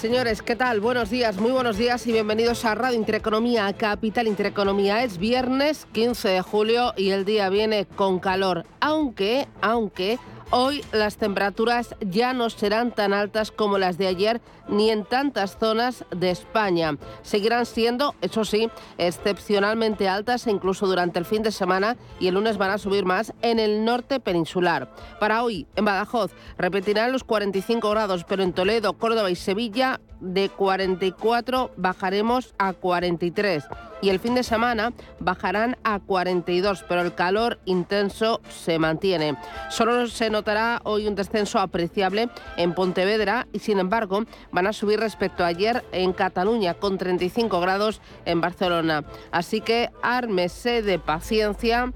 Señores, ¿qué tal? Buenos días, muy buenos días y bienvenidos a Radio Intereconomía, Capital Intereconomía. Es viernes 15 de julio y el día viene con calor, aunque, aunque Hoy las temperaturas ya no serán tan altas como las de ayer ni en tantas zonas de España. Seguirán siendo, eso sí, excepcionalmente altas incluso durante el fin de semana y el lunes van a subir más en el norte peninsular. Para hoy, en Badajoz, repetirán los 45 grados, pero en Toledo, Córdoba y Sevilla de 44 bajaremos a 43 y el fin de semana bajarán a 42, pero el calor intenso se mantiene. Solo se notará hoy un descenso apreciable en Pontevedra y sin embargo van a subir respecto a ayer en Cataluña con 35 grados en Barcelona. Así que ármese de paciencia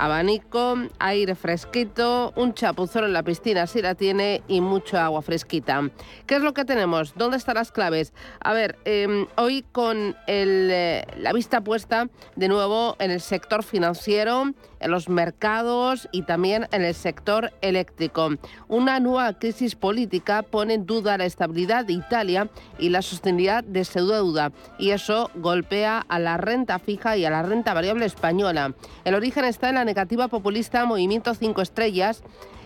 abanico, aire fresquito, un chapuzón en la piscina si la tiene y mucha agua fresquita. ¿Qué es lo que tenemos? ¿Dónde están las claves? A ver, em, hoy con eh, la vista puesta de nuevo en el sector financiero, en los mercados y también en el sector eléctrico. Una nueva crisis política pone en duda la estabilidad de Italia y la sostenibilidad de su deuda y eso golpea a la renta fija y a la renta variable española. El origen está en la negativa populista Movimiento 5 Estrellas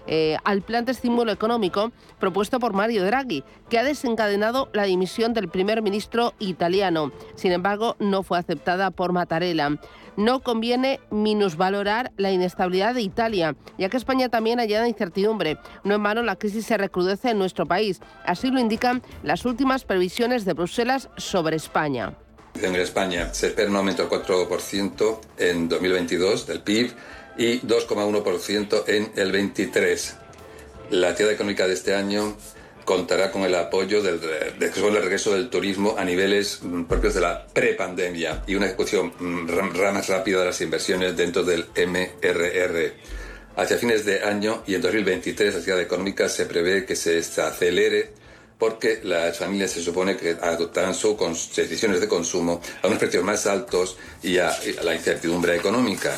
eh, al plan de estímulo económico propuesto por Mario Draghi, que ha desencadenado la dimisión del primer ministro italiano. Sin embargo, no fue aceptada por Mattarella. No conviene minusvalorar la inestabilidad de Italia, ya que España también hallada incertidumbre. No en vano la crisis se recrudece en nuestro país. Así lo indican las últimas previsiones de Bruselas sobre España. En España se espera un aumento del 4% en 2022 del PIB y 2,1% en el 23. La actividad económica de este año contará con el apoyo del, regreso del turismo a niveles mm, propios de la prepandemia y una ejecución mm, más rápida de las inversiones dentro del MRR. Hacia fines de año y en 2023 la actividad económica se prevé que se acelere porque las familias se supone que adoptarán sus decisiones de consumo a unos precios más altos y a la incertidumbre económica.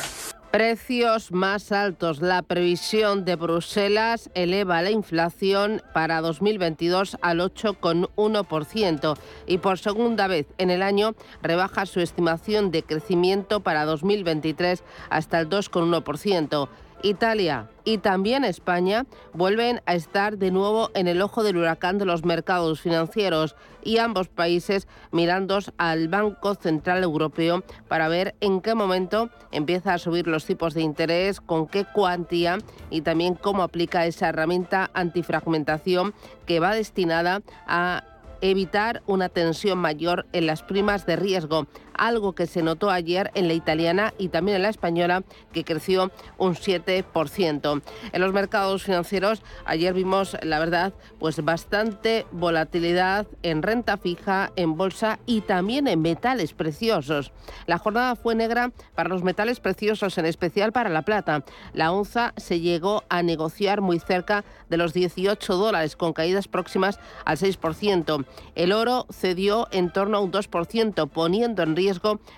Precios más altos. La previsión de Bruselas eleva la inflación para 2022 al 8,1% y por segunda vez en el año rebaja su estimación de crecimiento para 2023 hasta el 2,1%. Italia y también España vuelven a estar de nuevo en el ojo del huracán de los mercados financieros y ambos países mirando al Banco Central Europeo para ver en qué momento empieza a subir los tipos de interés, con qué cuantía y también cómo aplica esa herramienta antifragmentación que va destinada a evitar una tensión mayor en las primas de riesgo, algo que se notó ayer en la italiana y también en la española, que creció un 7%. En los mercados financieros ayer vimos, la verdad, pues bastante volatilidad en renta fija, en bolsa y también en metales preciosos. La jornada fue negra para los metales preciosos, en especial para la plata. La onza se llegó a negociar muy cerca de los 18 dólares, con caídas próximas al 6%. El oro cedió en torno a un 2%, poniendo en riesgo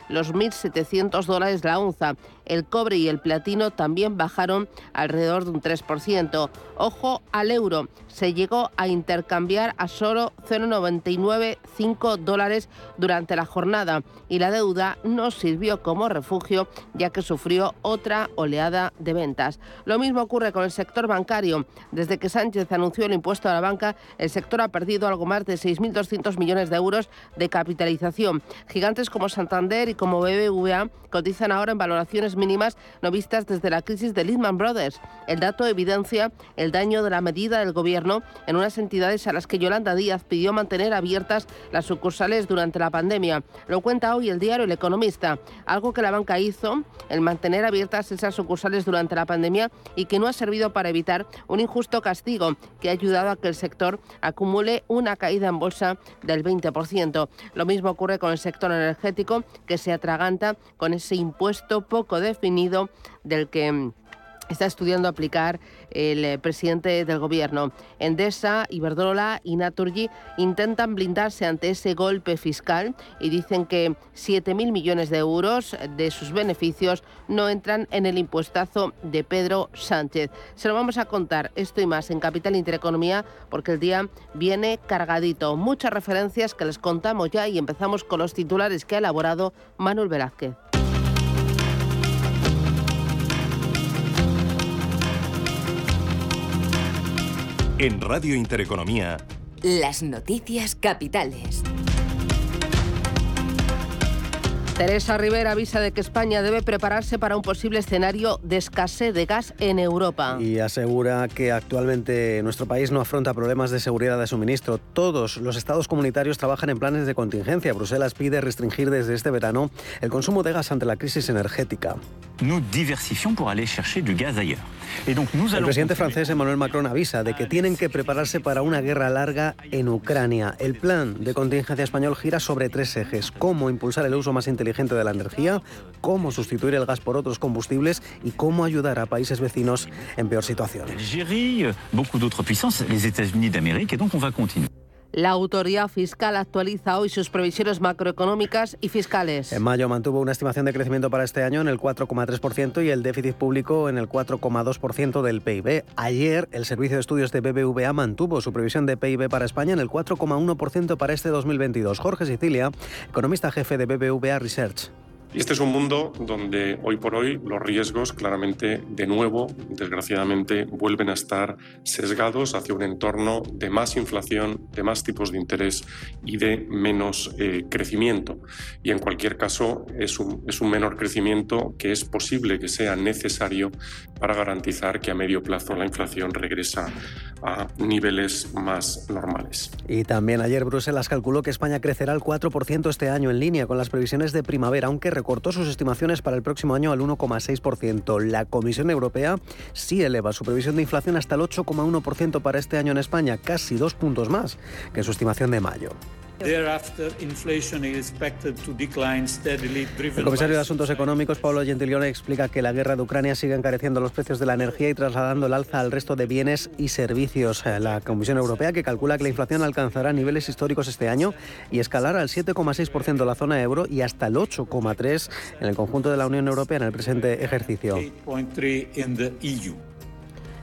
los 1.700 dólares la onza. El cobre y el platino también bajaron alrededor de un 3%. Ojo al euro, se llegó a intercambiar a solo 0,995 dólares durante la jornada y la deuda no sirvió como refugio ya que sufrió otra oleada de ventas. Lo mismo ocurre con el sector bancario. Desde que Sánchez anunció el impuesto a la banca, el sector ha perdido algo más de 6.200 millones de euros de capitalización. Gigantes como Santander y como BBVA cotizan ahora en valoraciones mínimas no vistas desde la crisis de Lehman Brothers. El dato evidencia el daño de la medida del gobierno en unas entidades a las que Yolanda Díaz pidió mantener abiertas las sucursales durante la pandemia. Lo cuenta hoy el diario El Economista, algo que la banca hizo, el mantener abiertas esas sucursales durante la pandemia y que no ha servido para evitar un injusto castigo que ha ayudado a que el sector acumule una caída en bolsa del 20%. Lo mismo ocurre con el sector energético, que se atraganta con ese impuesto poco definido del que está estudiando aplicar el eh, presidente del gobierno. Endesa, Iberdrola y Naturgy intentan blindarse ante ese golpe fiscal y dicen que 7.000 millones de euros de sus beneficios no entran en el impuestazo de Pedro Sánchez. Se lo vamos a contar esto y más en Capital Intereconomía porque el día viene cargadito. Muchas referencias que les contamos ya y empezamos con los titulares que ha elaborado Manuel Velázquez. En Radio Intereconomía. Las noticias capitales. Teresa Rivera avisa de que España debe prepararse para un posible escenario de escasez de gas en Europa. Y asegura que actualmente nuestro país no afronta problemas de seguridad de suministro. Todos los estados comunitarios trabajan en planes de contingencia. Bruselas pide restringir desde este verano el consumo de gas ante la crisis energética. Nous diversifions pour aller chercher du gaz ailleurs. El presidente francés Emmanuel Macron avisa de que tienen que prepararse para una guerra larga en Ucrania. El plan de contingencia español gira sobre tres ejes. Cómo impulsar el uso más inteligente de la energía, cómo sustituir el gas por otros combustibles y cómo ayudar a países vecinos en peor situación. La autoridad fiscal actualiza hoy sus previsiones macroeconómicas y fiscales. En mayo mantuvo una estimación de crecimiento para este año en el 4,3% y el déficit público en el 4,2% del PIB. Ayer, el Servicio de Estudios de BBVA mantuvo su previsión de PIB para España en el 4,1% para este 2022. Jorge Sicilia, economista jefe de BBVA Research. Y este es un mundo donde hoy por hoy los riesgos claramente, de nuevo, desgraciadamente, vuelven a estar sesgados hacia un entorno de más inflación, de más tipos de interés y de menos eh, crecimiento. Y en cualquier caso, es un, es un menor crecimiento que es posible que sea necesario para garantizar que a medio plazo la inflación regresa a niveles más normales. Y también ayer Bruselas calculó que España crecerá al 4% este año en línea con las previsiones de primavera, aunque recortó sus estimaciones para el próximo año al 1,6%. La Comisión Europea sí eleva su previsión de inflación hasta el 8,1% para este año en España, casi dos puntos más que su estimación de mayo. El comisario de Asuntos Económicos, Pablo Gentilione, explica que la guerra de Ucrania sigue encareciendo los precios de la energía y trasladando el alza al resto de bienes y servicios. La Comisión Europea, que calcula que la inflación alcanzará niveles históricos este año y escalará al 7,6% en la zona euro y hasta el 8,3% en el conjunto de la Unión Europea en el presente ejercicio.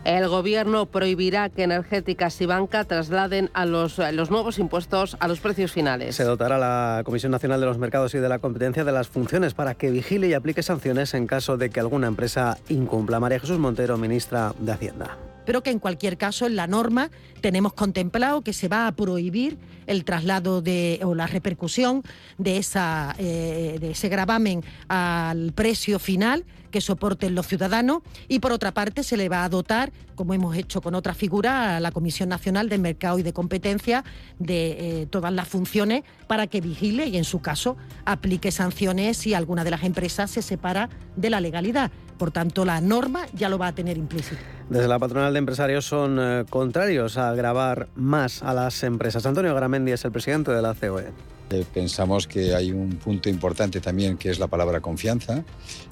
El Gobierno prohibirá que energéticas y banca trasladen a los, los nuevos impuestos a los precios finales. Se dotará la Comisión Nacional de los Mercados y de la Competencia de las funciones para que vigile y aplique sanciones en caso de que alguna empresa incumpla. María Jesús Montero, ministra de Hacienda pero que en cualquier caso en la norma tenemos contemplado que se va a prohibir el traslado de, o la repercusión de, esa, eh, de ese gravamen al precio final que soporten los ciudadanos y por otra parte se le va a dotar, como hemos hecho con otra figura, a la Comisión Nacional de Mercado y de Competencia de eh, todas las funciones para que vigile y en su caso aplique sanciones si alguna de las empresas se separa de la legalidad. Por tanto, la norma ya lo va a tener implícito. Desde la patronal de empresarios son eh, contrarios a grabar más a las empresas. Antonio Gramendi es el presidente de la COE. Eh, pensamos que hay un punto importante también que es la palabra confianza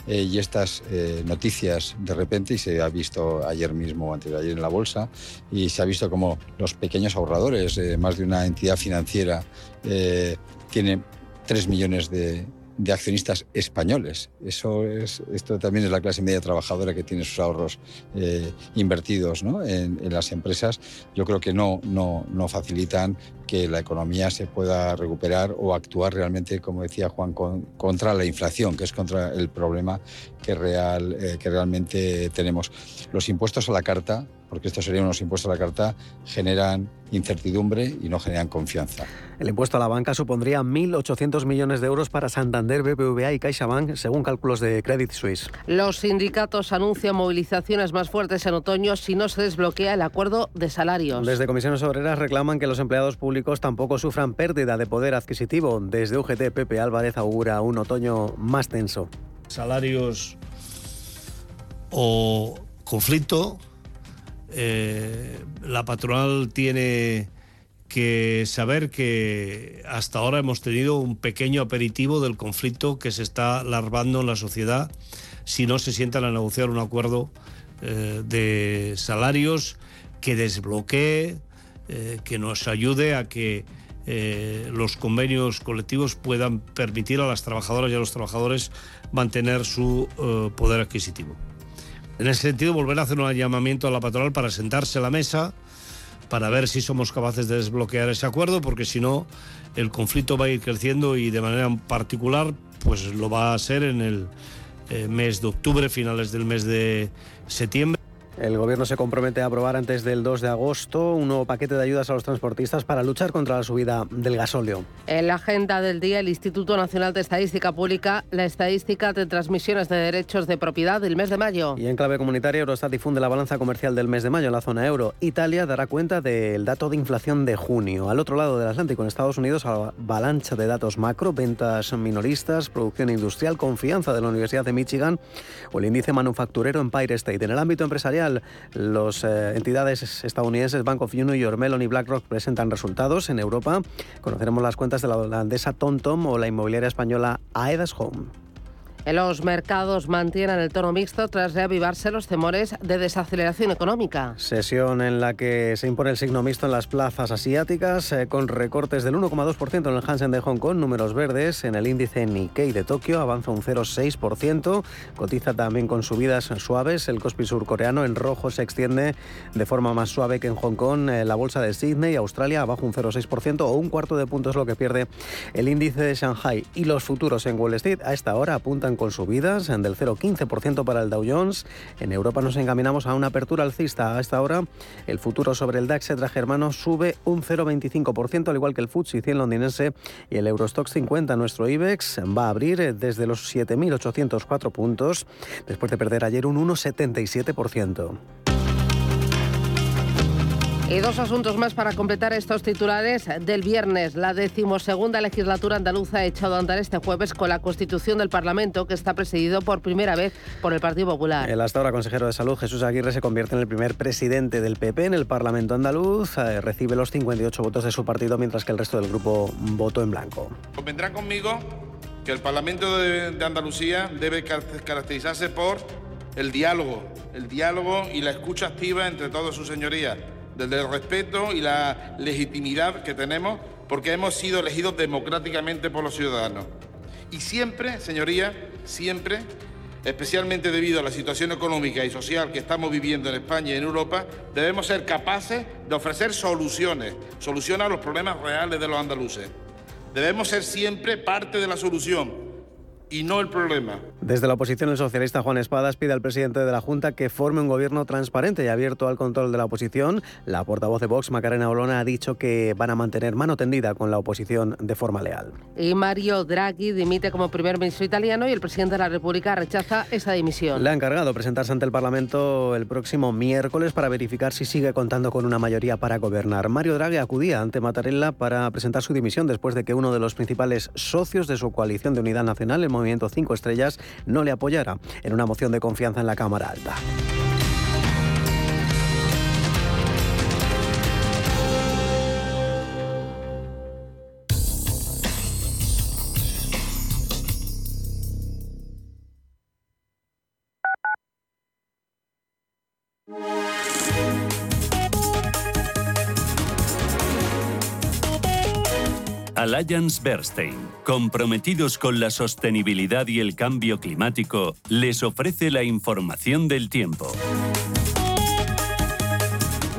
eh, y estas noticias de repente, y se ha visto ayer mismo o antes de ayer en la bolsa, y se ha visto como los pequeños ahorradores, más de una entidad financiera, tienen 3 millones de, de accionistas españoles. Eso es, esto también es la clase media trabajadora que tiene sus ahorros eh, invertidos en, las empresas. Yo creo que no, no, no facilitan que la economía se pueda recuperar o actuar realmente, como decía Juan, contra la inflación, que es contra el problema que, real, eh, que realmente tenemos. Los impuestos a la carta porque estos serían unos impuestos a la carta, generan incertidumbre y no generan confianza. El impuesto a la banca supondría 1.800 millones de euros para Santander, BBVA y CaixaBank, según cálculos de Credit Suisse. Los sindicatos anuncian movilizaciones más fuertes en otoño si no se desbloquea el acuerdo de salarios. Desde comisiones obreras reclaman que los empleados públicos tampoco sufran pérdida de poder adquisitivo. Desde UGT, Pepe Álvarez augura un otoño más tenso. Salarios o conflicto eh, la patronal tiene que saber que hasta ahora hemos tenido un pequeño aperitivo del conflicto que se está larvando en la sociedad si no se sientan a negociar un acuerdo eh, de salarios que desbloquee, eh, que nos ayude a que eh, los convenios colectivos puedan permitir a las trabajadoras y a los trabajadores mantener su poder adquisitivo. En ese sentido, volver a hacer un llamamiento a la patronal para sentarse a la mesa, para ver si somos capaces de desbloquear ese acuerdo, porque si no, el conflicto va a ir creciendo y de manera particular, pues lo va a ser en el eh, mes de octubre, finales del mes de septiembre. El Gobierno se compromete a aprobar antes del 2 de agosto un nuevo paquete de ayudas a los transportistas para luchar contra la subida del gasóleo. En la agenda del día, el Instituto Nacional de Estadística publica la estadística de transmisiones de derechos de propiedad del mes de mayo. Y en clave comunitaria, Eurostat difunde la balanza comercial del mes de mayo en la zona euro. Italia dará cuenta del dato de inflación de junio. Al otro lado del Atlántico, en Estados Unidos, avalancha de datos macro, ventas minoristas, producción industrial, confianza de la Universidad de Michigan o el índice manufacturero Empire State. En el ámbito empresarial, las eh, entidades estadounidenses Bank of York Mellon y BlackRock presentan resultados. En Europa conoceremos las cuentas de la holandesa TomTom o la inmobiliaria española Aedas Home. Los mercados mantienen el tono mixto tras reavivarse los temores de desaceleración económica. Sesión en la que se impone el signo mixto en las plazas asiáticas, eh, con recortes del 1,2% en el Hansen de Hong Kong, números verdes. En el índice Nikkei de Tokio avanza un 0,6%. Cotiza también con subidas suaves. El Kospi surcoreano en rojo se extiende de forma más suave que en Hong Kong. Eh, la bolsa de Sydney, Australia, abajo un 0,6% o un cuarto de punto es lo que pierde el índice de Shanghai. Y los futuros en Wall Street a esta hora apuntan con subidas del 0,15% para el Dow Jones. En Europa nos encaminamos a una apertura alcista. A esta hora, el futuro sobre el DAX germano sube un 0,25%, al igual que el FTSE 100 londinense y el Eurostox 50. Nuestro IBEX va a abrir desde los 7.804 puntos, después de perder ayer un 1,77%. Y dos asuntos más para completar estos titulares del viernes. La decimosegunda legislatura andaluza ha echado a andar este jueves con la constitución del Parlamento, que está presidido por primera vez por el Partido Popular. El hasta ahora consejero de Salud, Jesús Aguirre, se convierte en el primer presidente del PP en el Parlamento andaluz. Eh, recibe los 58 votos de su partido, mientras que el resto del grupo votó en blanco. Convendrá conmigo que el Parlamento de Andalucía debe caracterizarse por el diálogo, el diálogo y la escucha activa entre todas sus señorías desde el respeto y la legitimidad que tenemos porque hemos sido elegidos democráticamente por los ciudadanos. Y siempre, señoría, siempre, especialmente debido a la situación económica y social que estamos viviendo en España y en Europa, debemos ser capaces de ofrecer soluciones, soluciones a los problemas reales de los andaluces. Debemos ser siempre parte de la solución y no el problema. Desde la oposición, el socialista Juan Espadas pide al presidente de la Junta que forme un gobierno transparente y abierto al control de la oposición. La portavoz de Vox, Macarena Olona, ha dicho que van a mantener mano tendida con la oposición de forma leal. Y Mario Draghi dimite como primer ministro italiano y el presidente de la República rechaza esa dimisión. Le ha encargado presentarse ante el Parlamento el próximo miércoles para verificar si sigue contando con una mayoría para gobernar. Mario Draghi acudía ante Mattarella para presentar su dimisión después de que uno de los principales socios de su coalición de unidad nacional, el Movimiento 5 Estrellas no le apoyara en una moción de confianza en la Cámara Alta. Alliance Bernstein, comprometidos con la sostenibilidad y el cambio climático, les ofrece la información del tiempo.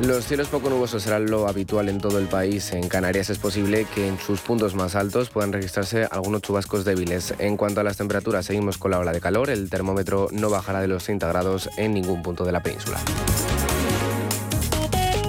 Los cielos poco nubosos serán lo habitual en todo el país. En Canarias es posible que en sus puntos más altos puedan registrarse algunos chubascos débiles. En cuanto a las temperaturas, seguimos con la ola de calor. El termómetro no bajará de los 30 grados en ningún punto de la península.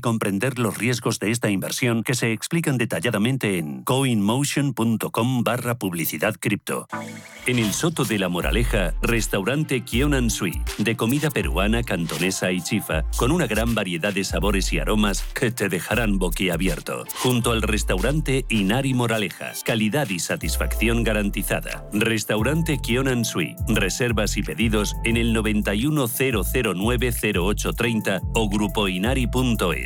comprender los riesgos de esta inversión que se explican detalladamente en coinmotion.com barra publicidad cripto. En el Soto de la Moraleja, restaurante Kionan Sui, de comida peruana, cantonesa y chifa, con una gran variedad de sabores y aromas que te dejarán boquiabierto. Junto al restaurante Inari Moraleja, calidad y satisfacción garantizada. Restaurante Kionan Sui, reservas y pedidos en el 910090830 o grupoinari.es.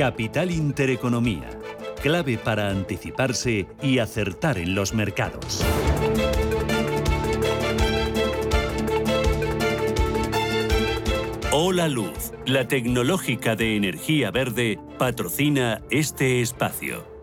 Capital Intereconomía. Clave para anticiparse y acertar en los mercados. Hola Luz, la tecnológica de energía verde, patrocina este espacio.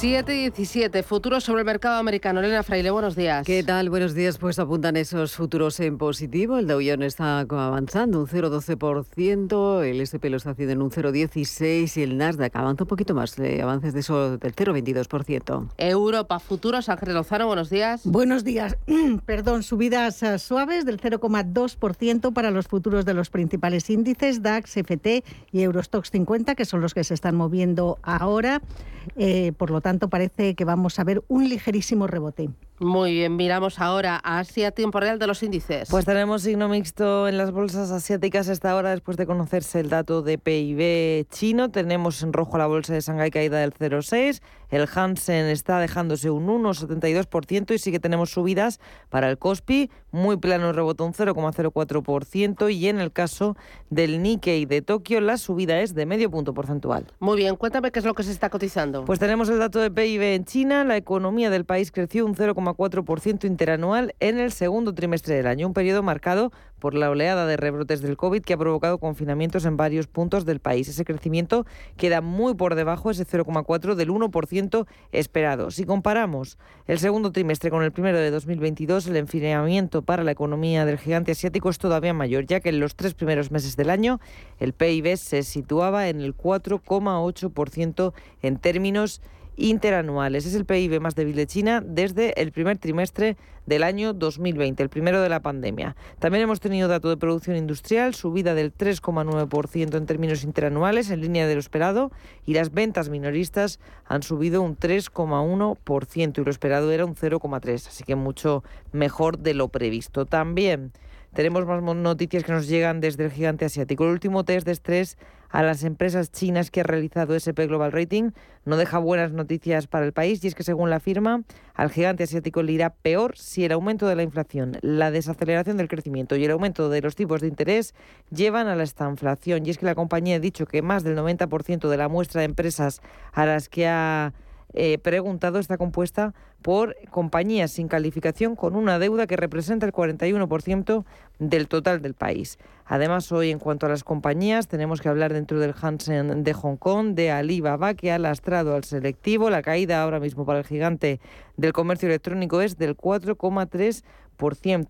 7.17, futuros sobre el mercado americano. Elena Fraile, buenos días. ¿Qué tal? Buenos días. Pues apuntan esos futuros en positivo. El Dow Jones está avanzando un 0,12%, el S&P lo está haciendo en un 0,16% y el Nasdaq avanza un poquito más, eh, avances de eso del 0,22%. Europa, futuros, Ángel Lozano, buenos días. Buenos días. Perdón, subidas eh, suaves del 0,2% para los futuros de los principales índices, DAX, FT y Eurostox 50, que son los que se están moviendo ahora. Eh, por lo tanto, parece que vamos a ver un ligerísimo rebote. Muy bien, miramos ahora a Asia, tiempo real de los índices. Pues tenemos signo mixto en las bolsas asiáticas esta hora después de conocerse el dato de PIB chino. Tenemos en rojo la bolsa de Shanghái caída del 0,6. El Hansen está dejándose un 1,72% y sí que tenemos subidas para el Kospi, muy plano rebotó un 0,04% y en el caso del Nikkei de Tokio la subida es de medio punto porcentual. Muy bien, cuéntame qué es lo que se está cotizando. Pues tenemos el dato de PIB en China, la economía del país creció un 0,4% interanual en el segundo trimestre del año, un periodo marcado por la oleada de rebrotes del COVID que ha provocado confinamientos en varios puntos del país. Ese crecimiento queda muy por debajo, ese 0,4 del 1% esperado. Si comparamos el segundo trimestre con el primero de 2022, el enfriamiento para la economía del gigante asiático es todavía mayor, ya que en los tres primeros meses del año el PIB se situaba en el 4,8% en términos interanuales. Es el PIB más débil de China desde el primer trimestre del año 2020, el primero de la pandemia. También hemos tenido dato de producción industrial, subida del 3,9% en términos interanuales, en línea de lo esperado, y las ventas minoristas han subido un 3,1% y lo esperado era un 0,3%, así que mucho mejor de lo previsto. También tenemos más noticias que nos llegan desde el gigante asiático. El último test de estrés a las empresas chinas que ha realizado SP Global Rating no deja buenas noticias para el país y es que según la firma al gigante asiático le irá peor si el aumento de la inflación, la desaceleración del crecimiento y el aumento de los tipos de interés llevan a la estanflación y es que la compañía ha dicho que más del 90% de la muestra de empresas a las que ha eh, preguntado está compuesta por compañías sin calificación con una deuda que representa el 41% del total del país. Además, hoy en cuanto a las compañías, tenemos que hablar dentro del Hansen de Hong Kong, de Alibaba, que ha lastrado al selectivo. La caída ahora mismo para el gigante del comercio electrónico es del 4,3%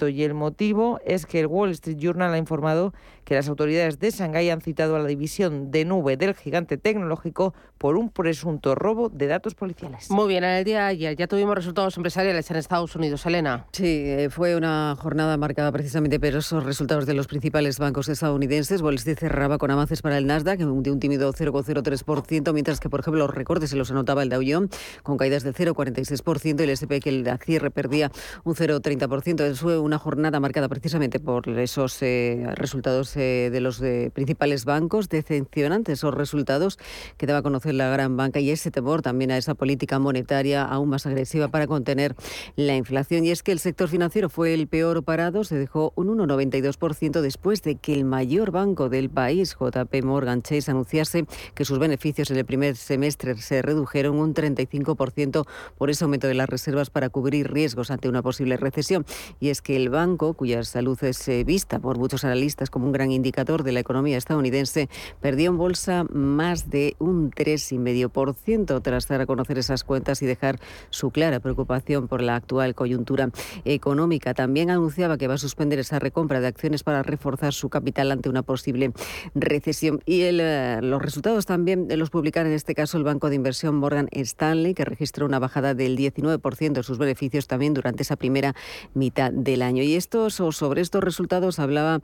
y el motivo es que el Wall Street Journal ha informado que las autoridades de Shanghái han citado a la división de nube del gigante tecnológico por un presunto robo de datos policiales. Muy bien, en el día de ayer ya tuvimos resultados empresariales en Estados Unidos. Elena. Sí, eh, fue una jornada marcada precisamente por esos resultados de los principales bancos estadounidenses. Wall Street cerraba con avances para el Nasdaq de un tímido 0,03%, mientras que, por ejemplo, los recortes se los anotaba el Dow Jones con caídas del 0,46% y el S&P que el cierre perdía un 0,30%. Fue una jornada marcada precisamente por esos eh, resultados eh, de los principales bancos, decepcionantes esos resultados que daba a conocer la gran banca y ese temor también a esa política monetaria aún más agresiva para contener la inflación. Y es que el sector financiero fue el peor parado, se dejó un 1,92% después de que el mayor banco del país, JP Morgan Chase, anunciase que sus beneficios en el primer semestre se redujeron un 35% por ese aumento de las reservas para cubrir riesgos ante una posible recesión. Y es que el banco, cuya salud es eh, vista por muchos analistas como un gran indicador de la economía estadounidense, perdió en bolsa más de un 3,5% tras dar a conocer esas cuentas y dejar su clara preocupación por la actual coyuntura económica. También anunciaba que va a suspender esa recompra de acciones para reforzar su capital ante una posible recesión. Y eh, los resultados también los publicaron en este caso el banco de inversión Morgan Stanley, que registró una bajada del 19% de sus beneficios también durante esa primera mitad del año. Y estos, o sobre estos resultados hablaba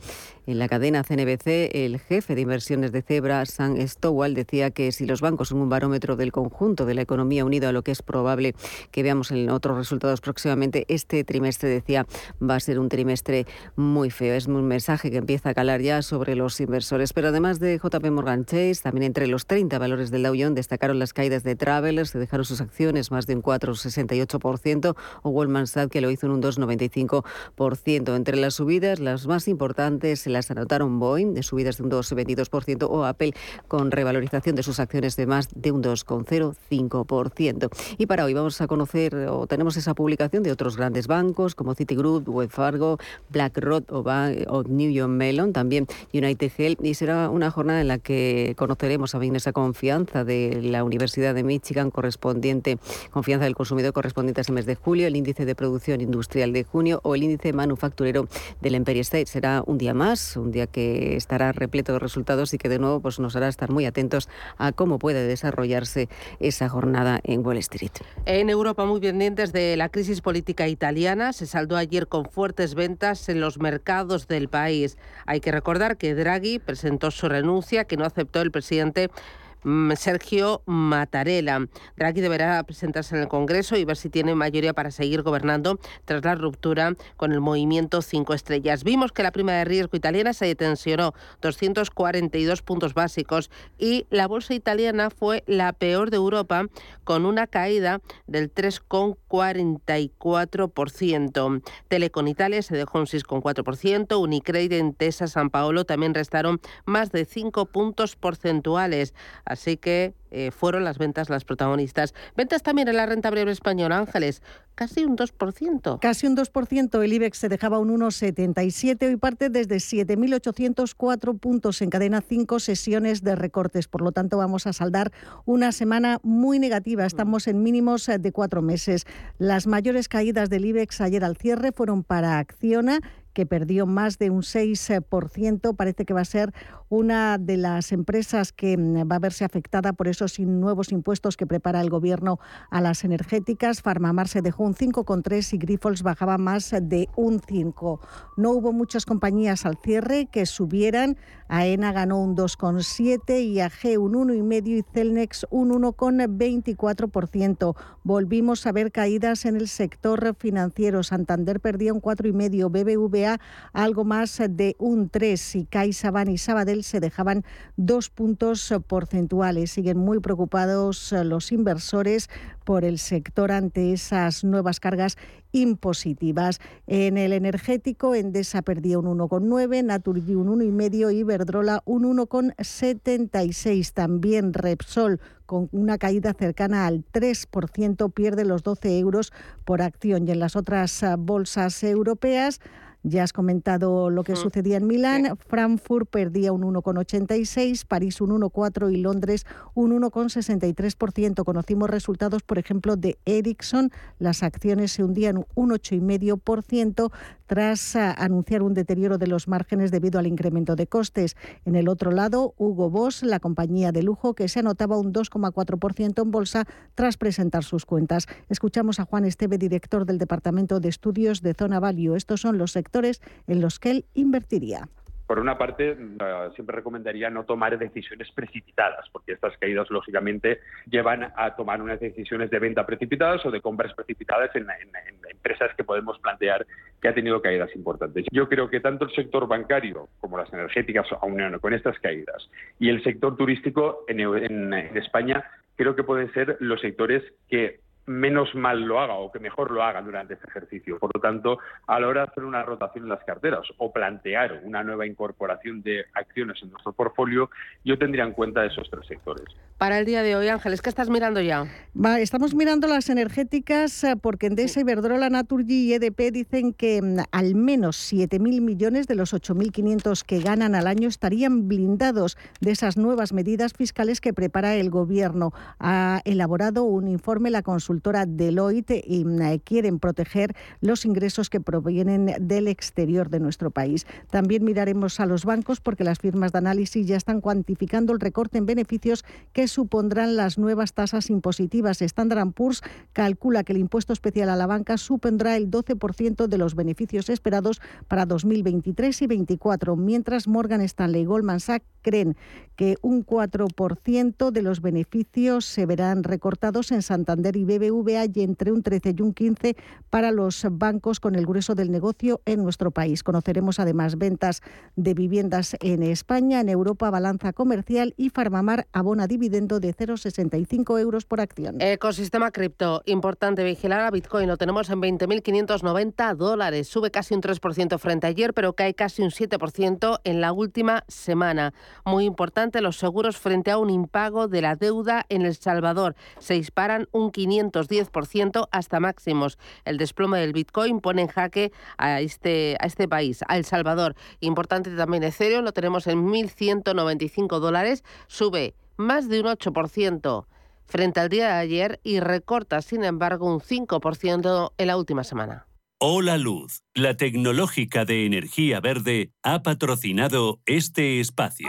en la cadena CNBC el jefe de inversiones de Cebra, Sam Stowell, decía que si los bancos son un barómetro del conjunto de la economía unido a lo que es probable que veamos en otros resultados próximamente, este trimestre, decía, va a ser un trimestre muy feo. Es un mensaje que empieza a calar ya sobre los inversores. Pero además de JP Morgan Chase, también entre los 30 valores del Dow Jones destacaron las caídas de Travelers, se dejaron sus acciones más de un 4,68%, o Goldman Sachs, que lo hizo en un 2,95%. Entre las subidas, las más importantes se las anotaron Boeing, de subidas de un 2,22%, o Apple, con revalorización de sus acciones de más de un 2,05%. Y para hoy vamos a conocer, o tenemos esa publicación de otros grandes bancos como Citigroup, Wells Fargo, BlackRock o, o New York Mellon, también United Health, y será una jornada en la que conoceremos a bien esa confianza de la Universidad de Michigan correspondiente, confianza del consumidor correspondiente a ese mes de julio, el índice de producción industrial de junio o el índice manufacturero del Empire State. Será un día más, un día que estará repleto de resultados y que de nuevo pues, nos hará estar muy atentos a cómo puede desarrollarse esa jornada en Wall Street. En Europa, muy pendientes de la crisis política italiana, se saldó ayer con fuertes ventas en los mercados del país. Hay que recordar que Draghi presentó su renuncia, que no aceptó el presidente Sergio Mattarella. Draghi deberá presentarse en el Congreso y ver si tiene mayoría para seguir gobernando tras la ruptura con el movimiento Cinco Estrellas. Vimos que la prima de riesgo italiana se detencionó 242 puntos básicos y la bolsa italiana fue la peor de Europa con una caída del 3,44%. Telecom Italia se dejó un 6,4%, Unicredit, Intesa, San Paolo también restaron más de 5 puntos porcentuales. Así que eh, fueron las ventas las protagonistas. Ventas también en la renta breve española, Ángeles, casi un 2%. Casi un 2%. El IBEX se dejaba un 1,77 y parte desde 7.804 puntos. Encadena cinco sesiones de recortes. Por lo tanto, vamos a saldar una semana muy negativa. Estamos en mínimos de cuatro meses. Las mayores caídas del IBEX ayer al cierre fueron para Acciona que perdió más de un 6%. Parece que va a ser una de las empresas que mm, va a verse afectada por esos nuevos impuestos que prepara el Gobierno a las energéticas. Farmamar se dejó un 5,3 y Grifols bajaba más de un 5. No hubo muchas compañías al cierre que subieran. AENA ganó un 2,7 y AG un 1,5 y Celnex un 1,24%. Volvimos a ver caídas en el sector financiero. Santander perdía un 4,5, BBVA algo más de un 3 y CaixaBank y Sabadell se dejaban dos puntos porcentuales. Siguen muy preocupados los inversores por el sector ante esas nuevas cargas impositivas. En el energético, Endesa perdía un 1,9, Naturgy un 1,5 y Iberdrola un 1,76. También Repsol con una caída cercana al 3%, pierde los 12 euros por acción. Y en las otras ah, bolsas europeas, ya has comentado lo que sucedía en Milán. Frankfurt perdía un 1,86, París un 1,4 y Londres un 1,63%. Conocimos resultados, por ejemplo, de Ericsson. Las acciones se hundían un 8,5% tras ah, anunciar un deterioro de los márgenes debido al incremento de costes. En el otro lado, Hugo Boss, la compañía de lujo, que se anotaba un 2,4% en bolsa tras presentar sus cuentas. Escuchamos a Juan Esteve, director del Departamento de Estudios de Zona Value. Estos son los sectores en los que él invertiría. Por una parte, eh, siempre recomendaría no tomar decisiones precipitadas, porque estas caídas, lógicamente, llevan a tomar unas decisiones de venta precipitadas o de compras precipitadas en, empresas que podemos plantear que ha tenido caídas importantes. Yo creo que tanto el sector bancario como las energéticas, aún con estas caídas, y el sector turístico en España, creo que pueden ser los sectores que menos mal lo haga o que mejor lo haga durante este ejercicio. Por lo tanto, a la hora de hacer una rotación en las carteras o plantear una nueva incorporación de acciones en nuestro portfolio, yo tendría en cuenta esos tres sectores. Para el día de hoy, Ángeles, ¿qué estás mirando ya? estamos mirando las energéticas eh, porque Endesa, Iberdrola, Naturgy y EDP dicen que mm, al menos 7.000 millones de los 8.500 que ganan al año estarían blindados de esas nuevas medidas fiscales que prepara el Gobierno. Ha elaborado un informe la consulta consultora Deloitte y mm, quieren proteger los ingresos que provienen del exterior de nuestro país. También miraremos a los bancos porque las firmas de análisis ya están cuantificando el recorte en beneficios que supondrán las nuevas tasas impositivas. Standard Poor's calcula que el impuesto especial a la banca supondrá el 12% de los beneficios esperados para 2023 y 2024, mientras Morgan Stanley y Goldman Sachs creen que un 4% de los beneficios se verán recortados en Santander y BBVA BBVA y entre un 13 y un 15 para los bancos con el grueso del negocio en nuestro país. Conoceremos además ventas de viviendas en España, en Europa, balanza comercial y Farmamar abona dividendo de 0,65 euros por acción. Ecosistema cripto, importante vigilar a Bitcoin. Lo tenemos en 20.590 dólares. Sube casi un 3% frente a ayer, pero cae casi un 7% en la última semana. Muy importante los seguros frente a un impago de la deuda en El Salvador. Se disparan un 500 10% hasta máximos. El desplome del Bitcoin pone en jaque a este, a este país, a El Salvador. Importante también Ethereum, lo tenemos en 1.195 dólares, sube más de un 8% frente al día de ayer y recorta, sin embargo, un 5% en la última semana. Hola Luz, la tecnológica de energía verde, ha patrocinado este espacio.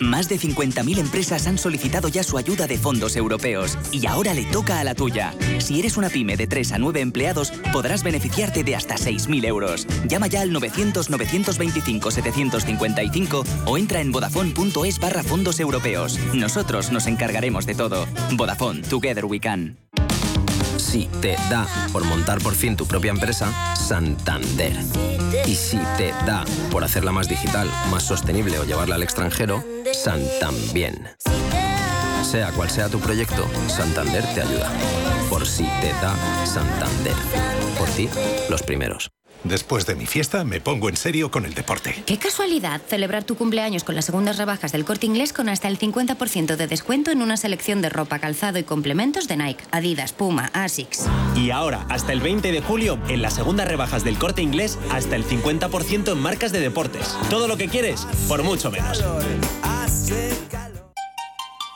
Más de 50.000 empresas han solicitado ya su ayuda de fondos europeos y ahora le toca a la tuya. Si eres una pyme de 3 a 9 empleados, podrás beneficiarte de hasta 6.000 euros. Llama ya al 900-925-755 o entra en vodafone.es barra fondos europeos. Nosotros nos encargaremos de todo. Vodafone, Together We Can. Si te da por montar por fin tu propia empresa, Santander. Y si te da por hacerla más digital, más sostenible o llevarla al extranjero, Santambién. Sea cual sea tu proyecto, Santander te ayuda. Por si te da Santander. Por ti, los primeros. Después de mi fiesta me pongo en serio con el deporte. Qué casualidad celebrar tu cumpleaños con las segundas rebajas del corte inglés con hasta el 50% de descuento en una selección de ropa, calzado y complementos de Nike, Adidas, Puma, Asics. Y ahora, hasta el 20 de julio, en las segundas rebajas del corte inglés, hasta el 50% en marcas de deportes. Todo lo que quieres, por mucho menos.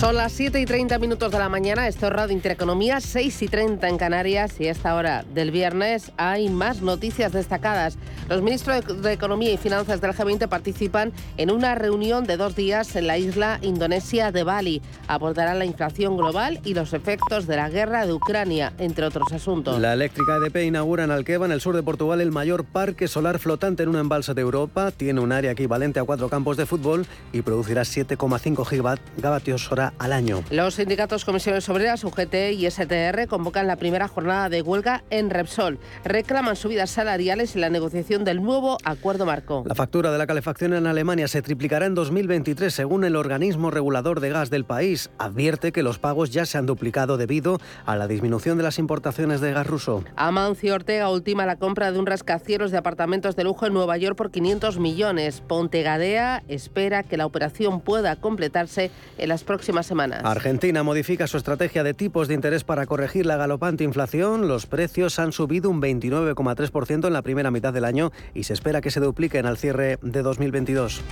Son las 7 y 30 minutos de la mañana, esto es Radio Intereconomía, 6 y 30 en Canarias y a esta hora del viernes hay más noticias destacadas. Los ministros de Economía y Finanzas del G20 participan en una reunión de dos días en la isla indonesia de Bali. Abordarán la inflación global y los efectos de la guerra de Ucrania, entre otros asuntos. La eléctrica EDP inaugura en Alqueva, en el sur de Portugal, el mayor parque solar flotante en un embalse de Europa. Tiene un área equivalente a cuatro campos de fútbol y producirá 7,5 gigavatios hora al año. Los sindicatos Comisiones Obreras, UGT y STR convocan la primera jornada de huelga en Repsol. Reclaman subidas salariales y la negociación del nuevo acuerdo marco. La factura de la calefacción en Alemania se triplicará en 2023 según el organismo regulador de gas del país. Advierte que los pagos ya se han duplicado debido a la disminución de las importaciones de gas ruso. Amancio Ortega ultima la compra de un rascacielos de apartamentos de lujo en Nueva York por 500 millones. Pontegadea espera que la operación pueda completarse en las próximas semanas. Argentina modifica su estrategia de tipos de interés para corregir la galopante inflación. Los precios han subido un 29,3% en la primera mitad del año y se espera que se dupliquen al cierre de 2022.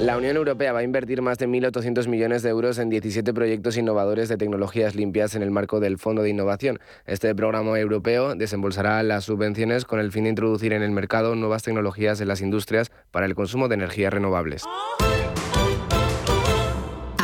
La Unión Europea va a invertir más de 1.800 millones de euros en 17 proyectos innovadores de tecnologías limpias en el marco del Fondo de Innovación. Este programa europeo desembolsará las subvenciones con el fin de introducir en el mercado nuevas tecnologías en las industrias para el consumo de energías renovables.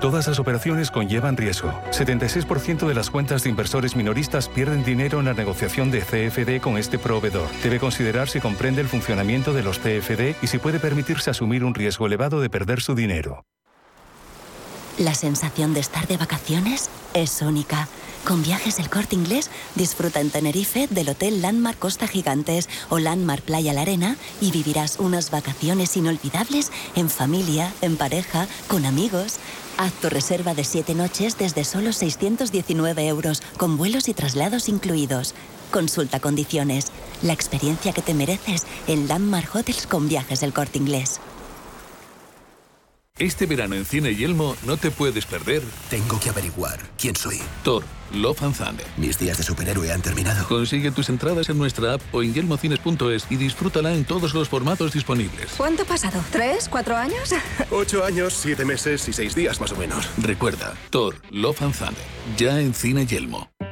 Todas las operaciones conllevan riesgo. 76% de las cuentas de inversores minoristas pierden dinero en la negociación de CFD con este proveedor. Debe considerar si comprende el funcionamiento de los CFD y si puede permitirse asumir un riesgo elevado de perder su dinero. La sensación de estar de vacaciones es única. Con viajes El Corte Inglés, disfruta en Tenerife del Hotel Landmark Costa Gigantes o Landmark Playa La Arena y vivirás unas vacaciones inolvidables en familia, en pareja, con amigos. Haz tu reserva de 7 noches desde solo 619 euros, con vuelos y traslados incluidos. Consulta condiciones. La experiencia que te mereces en Landmark Hotels con viajes del corte inglés. Este verano en Cine Yelmo no te puedes perder. Tengo que averiguar quién soy. Thor, Love and Thunder. Mis días de superhéroe han terminado. Consigue tus entradas en nuestra app o en yelmocines.es y disfrútala en todos los formatos disponibles. ¿Cuánto ha pasado? ¿Tres? ¿Cuatro años? Ocho años, siete meses y seis días más o menos. Recuerda, Thor, Love and Thunder. Ya en Cine Yelmo.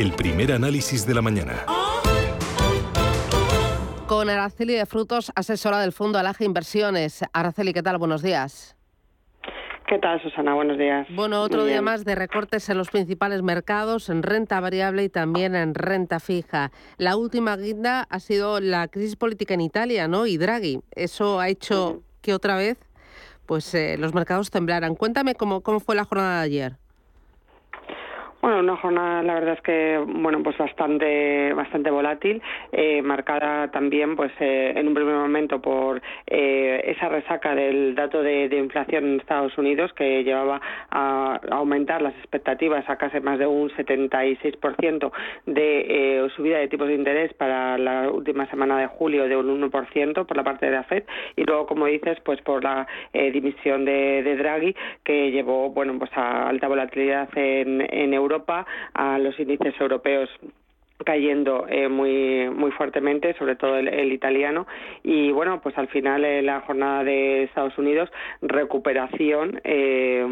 El primer análisis de la mañana. Con Araceli de Frutos, asesora del Fondo Alaje Inversiones. Araceli, ¿qué tal? Buenos días. ¿Qué tal, Susana? Buenos días. Bueno, otro día más de recortes en los principales mercados, en renta variable y también en renta fija. La última guinda ha sido la crisis política en Italia, ¿no? Y Draghi. Eso ha hecho que otra vez pues, eh, los mercados temblaran. Cuéntame cómo, cómo fue la jornada de ayer. Bueno, una jornada la verdad es que bueno pues bastante bastante volátil, eh, marcada también pues eh, en un primer momento por eh, esa resaca del dato de, inflación en Estados Unidos que llevaba a, aumentar las expectativas a casi más de un 76% de subida de tipos de interés para la última semana de julio de un 1% por la parte de la Fed. Y luego como dices pues por la dimisión de, de, Draghi que llevó bueno pues a alta volatilidad en, en Europa Europa a los índices europeos cayendo eh, muy muy fuertemente, sobre todo el, italiano y bueno, pues al final en la jornada de Estados Unidos recuperación eh,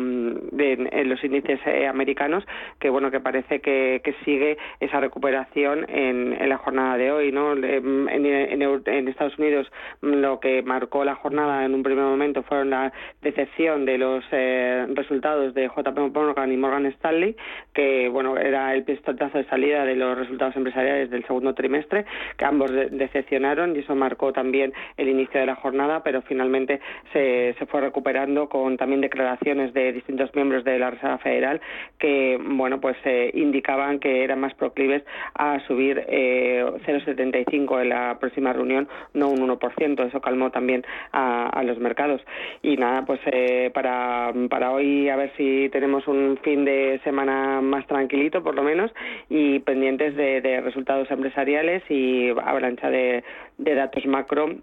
de, en los índices eh, americanos que bueno que parece que, que sigue esa recuperación en, en, la jornada de hoy, ¿no? En, en, Estados Unidos lo que marcó la jornada en un primer momento fueron la decepción de los resultados de JP Morgan y Morgan Stanley, que bueno era el pistoletazo de salida de los resultados empresariales del segundo trimestre, que ambos decepcionaron y eso marcó también el inicio de la jornada, pero finalmente se, se fue recuperando con también declaraciones de distintos miembros de la Reserva Federal que, bueno, pues eh, indicaban que eran más proclives a subir eh, 0,75 en la próxima reunión, no un 1%. Eso calmó también a, los mercados. Y nada, pues eh, para, para hoy a ver si tenemos un fin de semana más tranquilito, por lo menos, y pendientes de resultados empresariales y avalancha de, de datos macro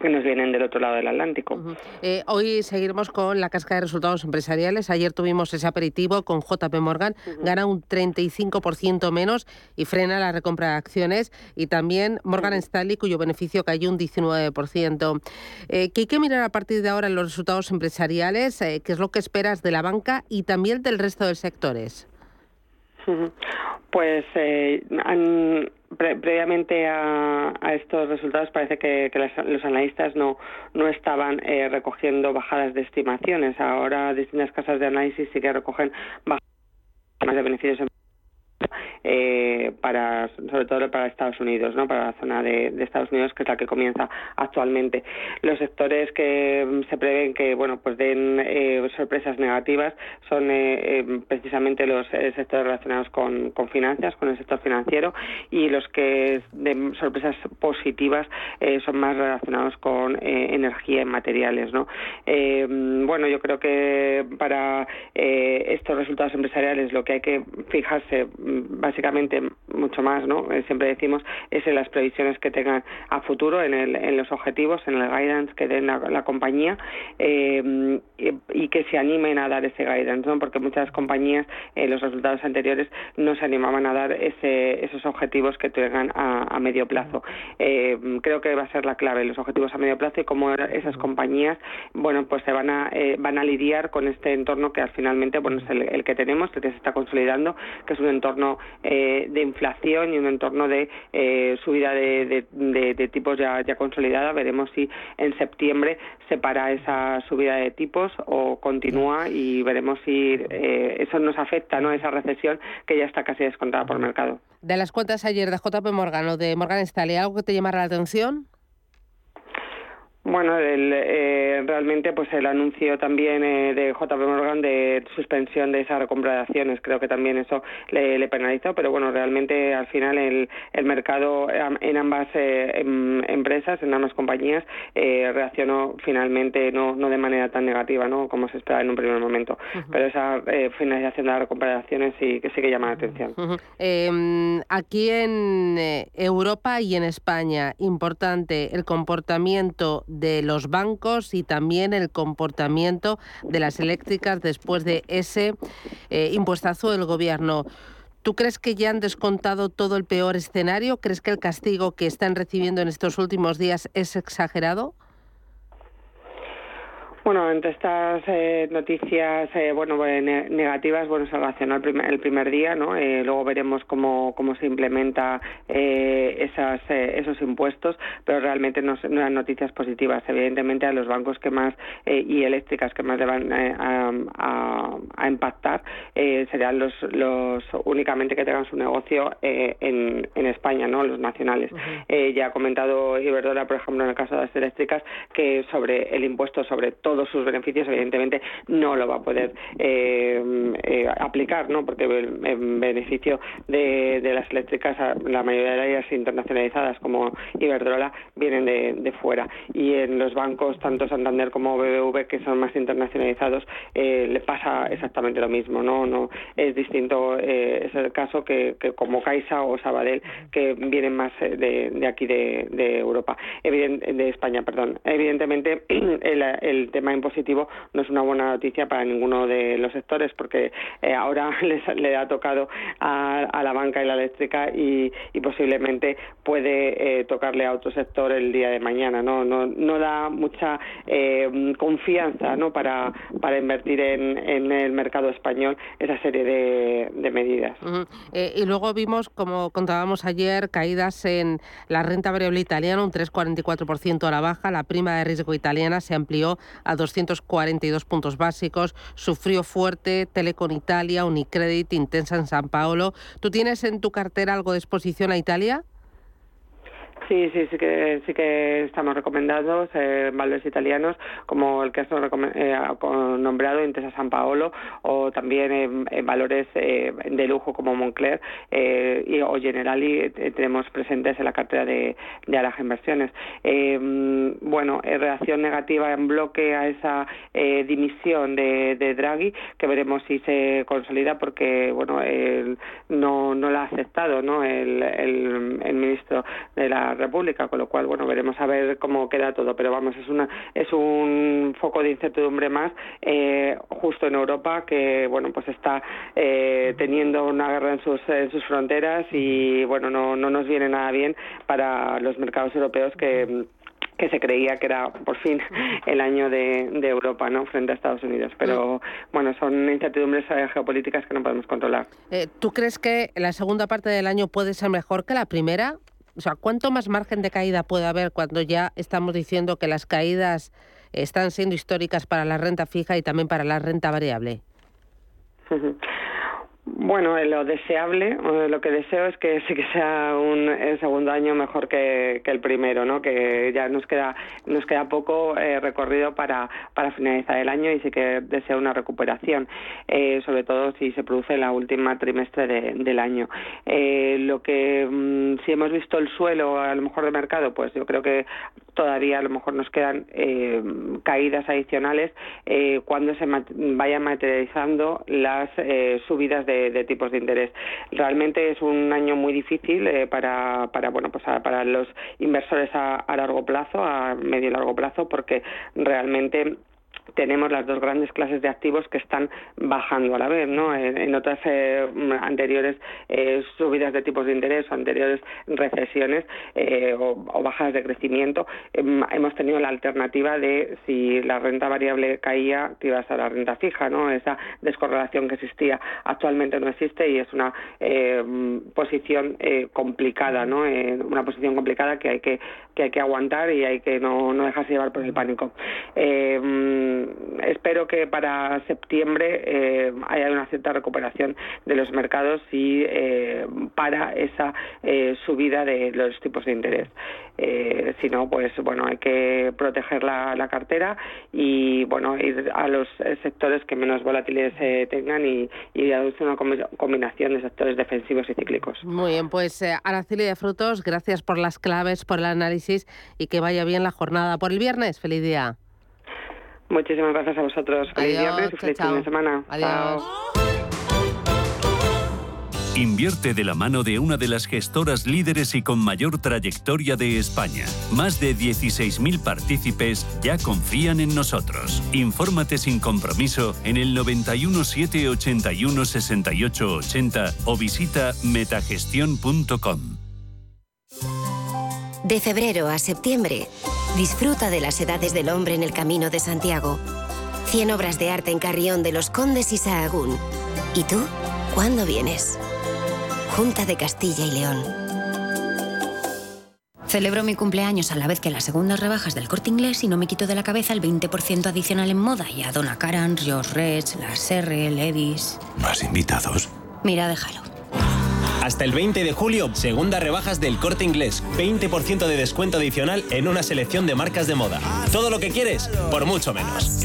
que nos vienen del otro lado del Atlántico. Eh, hoy seguiremos con la casca de resultados empresariales. Ayer tuvimos ese aperitivo con JP Morgan, gana un 35% menos y frena la recompra de acciones. Y también Morgan Stanley, cuyo beneficio cayó un 19%. Eh, ¿Qué hay que mirar a partir de ahora en los resultados empresariales? Eh, ¿Qué es lo que esperas de la banca y también del resto de sectores? Pues eh, previamente a, estos resultados parece que, los analistas no, no estaban eh, recogiendo bajadas de estimaciones. Ahora distintas casas de análisis sí que recogen bajadas de beneficios eh, para sobre todo para Estados Unidos, ¿no? para la zona de, Estados Unidos que es la que comienza actualmente. Los sectores que mm, se prevén que bueno pues den eh, sorpresas negativas son eh, precisamente los sectores relacionados con, con, finanzas, con el sector financiero y los que den sorpresas positivas son más relacionados con energía y materiales. ¿no? Mm, bueno, yo creo que para estos resultados empresariales lo que hay que fijarse básicamente mucho más, ¿no? Eh, siempre decimos es en las previsiones que tengan a futuro, en, el, en los objetivos, en el guidance que den la, compañía eh, y, que se animen a dar ese guidance, ¿no? Porque muchas compañías en los resultados anteriores no se animaban a dar ese, esos objetivos que tengan a, medio plazo. Eh, creo que va a ser la clave los objetivos a medio plazo y cómo esas compañías, bueno, pues se van a van a lidiar con este entorno que al finalmente, bueno, es el, el que tenemos, el que se está consolidando, que es un entorno eh, de inflación y un entorno de eh, subida de, tipos ya, ya consolidada. Veremos si en septiembre se para esa subida de tipos o continúa y veremos si eh, eso nos afecta, ¿no? Esa recesión que ya está casi descontada por el mercado. De las cuentas ayer de JP Morgan o de Morgan Stanley, ¿algo que te llamara la atención? Bueno, el, eh, realmente pues el anuncio también eh, de JP Morgan de suspensión de esa recompra de acciones, creo que también eso le, penalizó, pero bueno, realmente al final el, el mercado en ambas eh, em, empresas, en ambas compañías, reaccionó finalmente no, no de manera tan negativa ¿no? como se esperaba en un primer momento, pero esa finalización de la recompra de acciones sí que sí que llama la atención. Em, aquí en Europa y en España, importante el comportamiento de los bancos y también el comportamiento de las eléctricas después de ese eh, impuestazo del gobierno. ¿Tú crees que ya han descontado todo el peor escenario? ¿Crees que el castigo que están recibiendo en estos últimos días es exagerado? Bueno, entre estas eh, noticias eh, bueno pues, negativas, bueno, se relacionó el primer, el primer día, ¿no? Eh, luego veremos cómo, cómo se implementa esas, esos impuestos, pero realmente no, no, eran noticias positivas. Evidentemente a los bancos que más y eléctricas que más van a, a, impactar serían los, los únicamente que tengan su negocio en, en España, ¿no? Los nacionales. ya ha comentado Iberdrola, por ejemplo, en el caso de las eléctricas, que sobre el impuesto sobre todo todos sus beneficios, evidentemente no lo va a poder aplicar, ¿no? Porque el, beneficio de, las eléctricas, la mayoría de ellas internacionalizadas como Iberdrola, vienen de, fuera. Y en los bancos, tanto Santander como BBV, que son más internacionalizados, le pasa exactamente lo mismo, ¿no? no es distinto, es el caso que, como Caixa o Sabadell, que vienen más de, aquí de, Europa, de España, perdón. Evidentemente, el, tema impositivo no es una buena noticia para ninguno de los sectores, porque eh, ahora les, le ha tocado a, la banca y la eléctrica y, posiblemente puede eh, tocarle a otro sector el día de mañana. No, no, no da mucha eh, confianza ¿no? para, para invertir en, en, el mercado español esa serie de, medidas. y luego vimos, como contábamos ayer, caídas en la renta variable italiana, un 3,44% a la baja. La prima de riesgo italiana se amplió a 242 puntos básicos. Sufrió fuerte Telecom Italia, Unicredit, Intensa en San Paolo. ¿Tú tienes en tu cartera algo de exposición a Italia? Sí, sí, sí que sí que estamos recomendados eh, valores italianos como el que has eh, nombrado Intesa San Paolo o también en, valores eh, de lujo como Moncler eh, y, o Generali tenemos presentes en la cartera de, de Araja Inversiones. bueno, reacción negativa en bloque a esa dimisión de, de, Draghi que veremos si se consolida porque bueno no no la ha aceptado no el, el, el ministro de la República, con lo cual, bueno, veremos a ver cómo queda todo, pero vamos, es una es un foco de incertidumbre más eh, justo en Europa que, bueno, pues está eh, teniendo una guerra en sus, en sus fronteras y, bueno, no, no nos viene nada bien para los mercados europeos que que se creía que era por fin el año de, Europa no frente a Estados Unidos. Pero bueno son incertidumbres eh, geopolíticas que no podemos controlar. ¿Tú crees que la segunda parte del año puede ser mejor que la primera o sea, ¿cuánto más margen de caída puede haber cuando ya estamos diciendo que las caídas están siendo históricas para la renta fija y también para la renta variable? Bueno, lo deseable, lo que deseo es que sí que sea un el segundo año mejor que, el primero, ¿no? Que ya nos queda nos queda poco eh, recorrido para, para finalizar el año y sí que deseo una recuperación, eh, sobre todo si se produce en la última trimestre del año. Eh, lo que mm, si hemos visto el suelo a lo mejor de mercado, pues yo creo que todavía a lo mejor nos quedan caídas adicionales cuando se vayan materializando las subidas de tipos de interés. Realmente es un año muy difícil eh, para, para, bueno, pues para los inversores a, a largo plazo, a medio y largo plazo, porque realmente tenemos las dos grandes clases de activos que están bajando a la vez, ¿no? En, otras eh, anteriores eh, subidas de tipos de interés o anteriores recesiones eh, o, bajas de crecimiento, em, hemos tenido la alternativa de si la renta variable caía, que ibas a la renta fija, ¿no? Esa descorrelación que existía actualmente no existe y es una posición complicada, ¿no? una posición complicada que hay que, que hay que aguantar y hay que no, no dejarse llevar por el pánico. Mm, espero que para septiembre eh, haya una cierta recuperación de los mercados y eh, para esa eh, subida de los tipos de interés. si no, pues bueno, hay que proteger la, cartera y bueno, ir a los sectores que menos volatilidad tengan y, y una combinación de sectores defensivos y cíclicos. Muy bien, pues Araceli de Frutos, gracias por las claves, por el análisis y que vaya bien la jornada. Por el viernes, feliz día. Muchísimas gracias a vosotros. Feliz viernes y feliz fin de semana. Adiós. Invierte de la mano de una de las gestoras líderes y con mayor trayectoria de España. Más de 16.000 partícipes ya confían en nosotros. Infórmate sin compromiso en el 91 781 68 80 o visita metagestión.com. De febrero a septiembre, disfruta de las edades del hombre en el Camino de Santiago. 100 obras de arte en Carrión de los Condes y Sahagún. ¿Y tú? ¿Cuándo vienes? Junta de Castilla y León. Celebro mi cumpleaños a la vez que las segundas rebajas del corte inglés y no me quito de la cabeza el 20% adicional en moda y a Donna Karan, Josh Reds, La R, Levis. ¿Más invitados? Mira, déjalo. Hasta el 20 de julio, segunda rebajas del corte inglés. 20% de descuento adicional en una selección de marcas de moda. Todo lo que quieres, por mucho menos.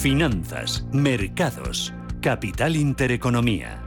Finanzas, mercados, capital intereconomía.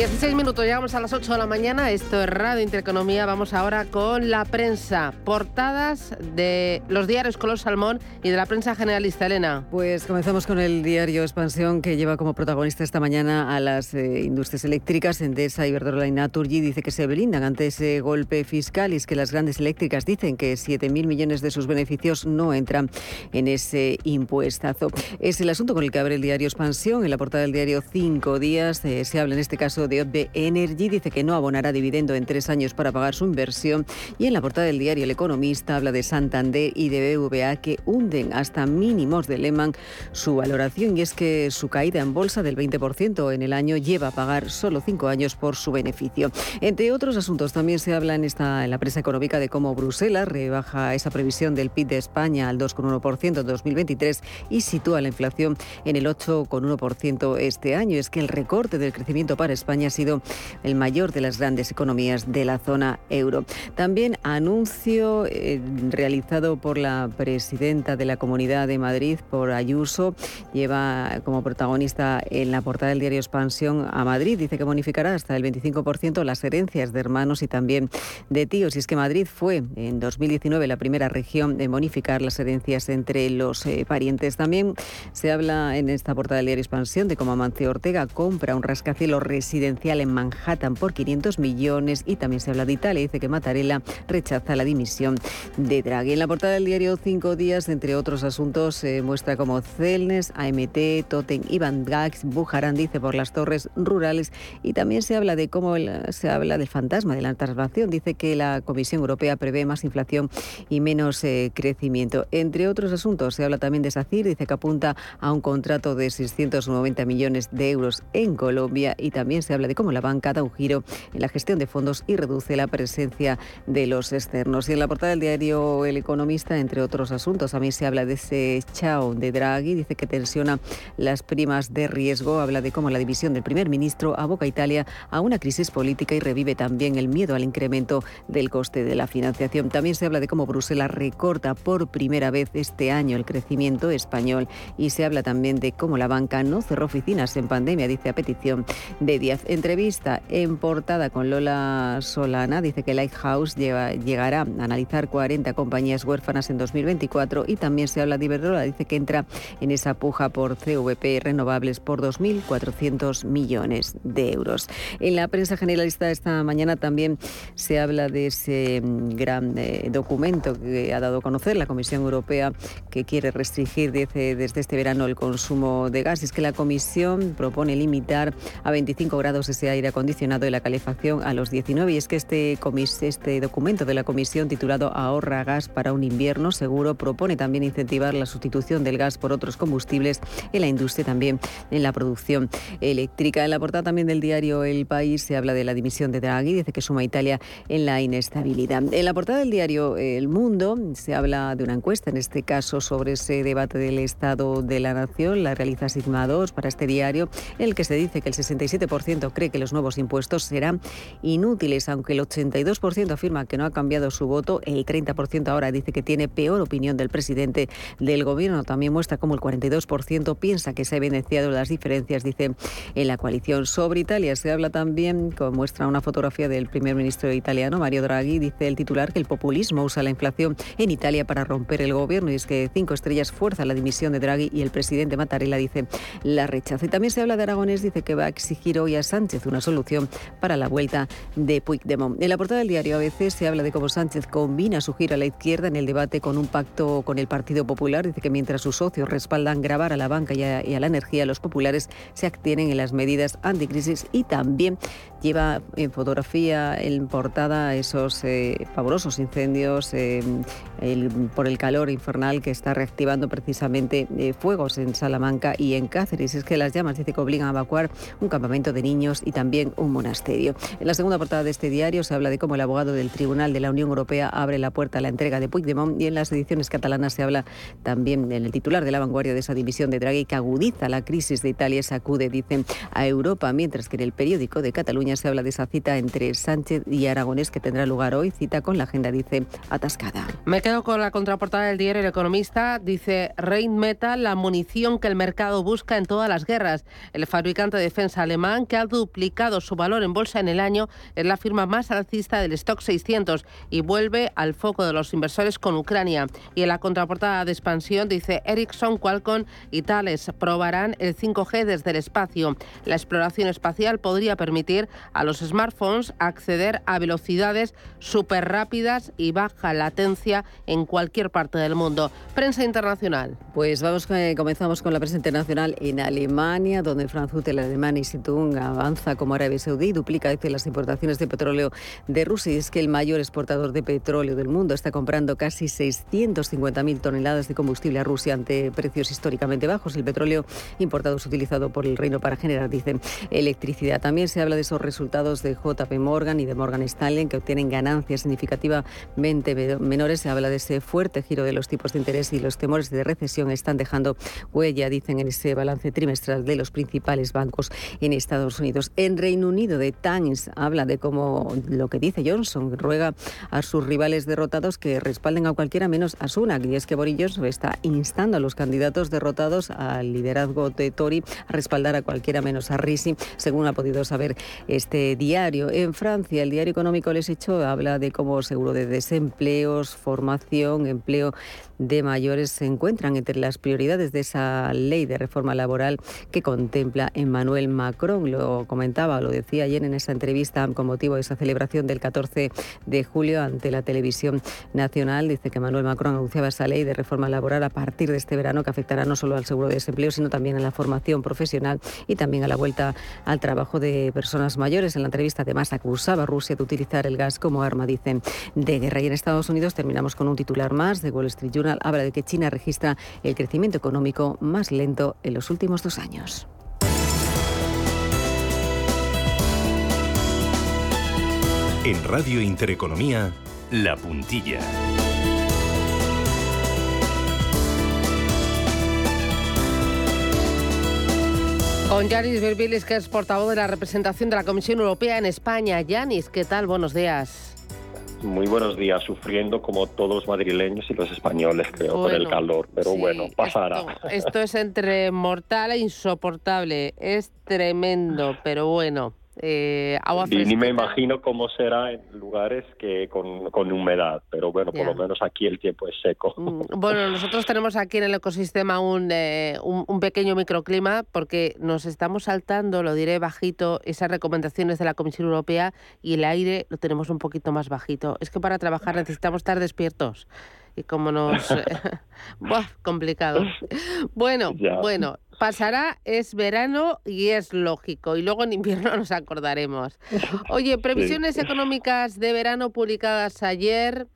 16 minutos, llegamos a las 8 de la mañana. Esto es Radio Intereconomía. Vamos ahora con la prensa. Portadas de los diarios Color Salmón y de la prensa generalista. Elena. Pues comenzamos con el diario Expansión, que lleva como protagonista esta mañana a las eh, industrias eléctricas. Endesa, Iberdrola y Naturgy dice que se blindan ante ese golpe fiscal y es que las grandes eléctricas dicen que 7.000 millones de sus beneficios no entran en ese impuestazo. Es el asunto con el que abre el diario Expansión. En la portada del diario Cinco Días eh, se habla en este caso de OB Energy dice que no abonará dividendo en tres años para pagar su inversión y en la portada del diario El Economista habla de Santander y de BVA que hunden hasta mínimos de Lehman su valoración y es que su caída en bolsa del 20% en el año lleva a pagar solo cinco años por su beneficio. Entre otros asuntos también se habla en, esta, en la prensa económica de cómo Bruselas rebaja esa previsión del PIB de España al 2,1% en 2023 y sitúa la inflación en el 8,1% este año. Es que el recorte del crecimiento para España ha sido el mayor de las grandes economías de la zona euro. También anuncio eh, realizado por la presidenta de la Comunidad de Madrid, por Ayuso, lleva como protagonista en la portada del diario Expansión a Madrid. Dice que bonificará hasta el 25% las herencias de hermanos y también de tíos. Y es que Madrid fue en 2019 la primera región en bonificar las herencias entre los eh, parientes. También se habla en esta portada del diario Expansión de cómo Amancio Ortega compra un rascacielos residencial en Manhattan por 500 millones y también se habla de Italia. Dice que Mattarella rechaza la dimisión de Draghi. En la portada del diario Cinco Días, entre otros asuntos, se muestra como Celnes, AMT, Totem y Van Gax bujarán, dice, por las torres rurales y también se habla de cómo se habla del fantasma de la traslación. Dice que la Comisión Europea prevé más inflación y menos eh, crecimiento. Entre otros asuntos, se habla también de SACIR, dice que apunta a un contrato de 690 millones de euros en Colombia y también se habla de cómo la banca da un giro en la gestión de fondos y reduce la presencia de los externos. Y en la portada del diario El Economista, entre otros asuntos, a mí se habla de ese chao de Draghi, dice que tensiona las primas de riesgo, habla de cómo la división del primer ministro aboca a Italia a una crisis política y revive también el miedo al incremento del coste de la financiación. También se habla de cómo Bruselas recorta por primera vez este año el crecimiento español y se habla también de cómo la banca no cerró oficinas en pandemia, dice a petición de Díaz entrevista en portada con Lola Solana dice que Lighthouse llegará a analizar 40 compañías huérfanas en 2024 y también se habla de Iberdrola, dice que entra en esa puja por CVP renovables por 2.400 millones de euros. En la prensa generalista esta mañana también se habla de ese mm, gran eh, documento que ha dado a conocer la Comisión Europea que quiere restringir desde, este verano el consumo de gas. Es que la Comisión propone limitar a 25 grados ese aire acondicionado y la calefacción a los 19. Y es que este, este documento de la Comisión titulado Ahorra gas para un invierno seguro propone también incentivar la sustitución del gas por otros combustibles en la industria también en la producción eléctrica. En la portada también del diario El País se habla de la dimisión de Draghi, dice que suma Italia en la inestabilidad. En la portada del diario El Mundo se habla de una encuesta, en este caso sobre ese debate del Estado de la Nación, la realiza Sigma 2 para este diario, en el que se dice que el 67% cree que los nuevos impuestos serán inútiles, aunque el 82% afirma que no ha cambiado su voto, el 30% ahora dice que tiene peor opinión del presidente del gobierno. También muestra cómo el 42% piensa que se ha evidenciado las diferencias, dice, en la coalición. Sobre Italia se habla también, como muestra una fotografía del primer ministro italiano, Mario Draghi, dice el titular que el populismo usa la inflación en Italia para romper el gobierno y es que cinco estrellas fuerza la dimisión de Draghi y el presidente Mattarella dice la rechaza. Y también se habla de Aragonés, dice que va a exigir hoy a Sánchez una solución para la vuelta de Puigdemont. En la portada del diario ABC se habla de cómo Sánchez combina su giro a la izquierda en el debate con un pacto con el Partido Popular. Dice que mientras sus socios respaldan grabar a la banca y a, y a la energía, los populares se abstienen en las medidas anticrisis y también lleva en fotografía en portada esos eh, pavorosos incendios eh, por el calor infernal que está reactivando precisamente eh, fuegos en Salamanca y en Cáceres. Es que las llamas dice que obligan a evacuar un campamento de niños y también un monasterio. En la segunda portada de este diario se habla de cómo el abogado del Tribunal de la Unión Europea abre la puerta a la entrega de Puigdemont y en las ediciones catalanas se habla también en el titular de la vanguardia de esa división de Draghi que agudiza la crisis de Italia, sacude, dicen, a Europa, mientras que en el periódico de Cataluña se habla de esa cita entre Sánchez y Aragonés que tendrá lugar hoy, cita con la agenda, dice, atascada. Me quedo con la contraportada del diario El Economista, dice Rheinmetall, la munición que el mercado busca en todas las guerras. El fabricante de defensa alemán, que ha duplicado su valor en bolsa en el año, es la firma más alcista del stock 600 y vuelve al foco de los inversores con Ucrania. Y en la contraportada de expansión dice Ericsson, Qualcomm y Thales probarán el 5G desde el espacio. La exploración espacial podría permitir a los smartphones acceder a velocidades súper rápidas y baja latencia en cualquier parte del mundo. Prensa internacional. Pues vamos, eh, comenzamos con la prensa internacional en Alemania, donde Frankfurt, el alemán Institut avanza como Arabia Saudí, duplica las importaciones de petróleo de Rusia y es que el mayor exportador de petróleo del mundo está comprando casi 650.000 toneladas de combustible a Rusia ante precios históricamente bajos. El petróleo importado es utilizado por el reino para generar, dicen, electricidad. También se habla de esos resultados de JP Morgan y de Morgan Stanley que obtienen ganancias significativamente menores. Se habla de ese fuerte giro de los tipos de interés y los temores de recesión están dejando huella, dicen en ese balance trimestral de los principales bancos en Estados Unidos. En Reino Unido, The Times habla de cómo lo que dice Johnson ruega a sus rivales derrotados que respalden a cualquiera menos a Sunak. Y es que Boris Johnson está instando a los candidatos derrotados al liderazgo de Tory a respaldar a cualquiera menos a Risi, según ha podido saber este diario. En Francia, el diario económico Les Hecho habla de cómo seguro de desempleos, formación, empleo de mayores se encuentran entre las prioridades de esa ley de reforma laboral que contempla Emmanuel Macron. Lo comentaba, lo decía ayer en esa entrevista con motivo de esa celebración del 14 de julio ante la televisión nacional. Dice que Emmanuel Macron anunciaba esa ley de reforma laboral a partir de este verano que afectará no solo al seguro de desempleo, sino también a la formación profesional y también a la vuelta al trabajo de personas mayores. En la entrevista además acusaba a Rusia de utilizar el gas como arma, dicen, de guerra. Y en Estados Unidos terminamos con un titular más de Wall Street Journal. Habla de que China registra el crecimiento económico más lento en los últimos dos años. En Radio Intereconomía, La Puntilla. Con Yanis Berbilis, que es portavoz de la representación de la Comisión Europea en España. Yanis, ¿qué tal? Buenos días. Muy buenos días, sufriendo como todos los madrileños y los españoles, creo, por el calor, pero bueno, pasará. Esto, esto es entre mortal e insoportable, es tremendo, pero bueno. Eh, agua y ni me imagino cómo será en lugares que con, con humedad, pero bueno, por lo menos aquí el tiempo es seco. Mm, bueno, nosotros tenemos aquí en el ecosistema un, eh, un, un, pequeño microclima porque nos estamos saltando, lo diré bajito, esas recomendaciones de la Comisión Europea y el aire lo tenemos un poquito más bajito. Es que para trabajar necesitamos estar despiertos y como nos... Buah, complicado. Bueno, bueno, pasará, es verano y es lógico. Y luego en invierno nos acordaremos. Oye, previsiones económicas de verano publicadas ayer.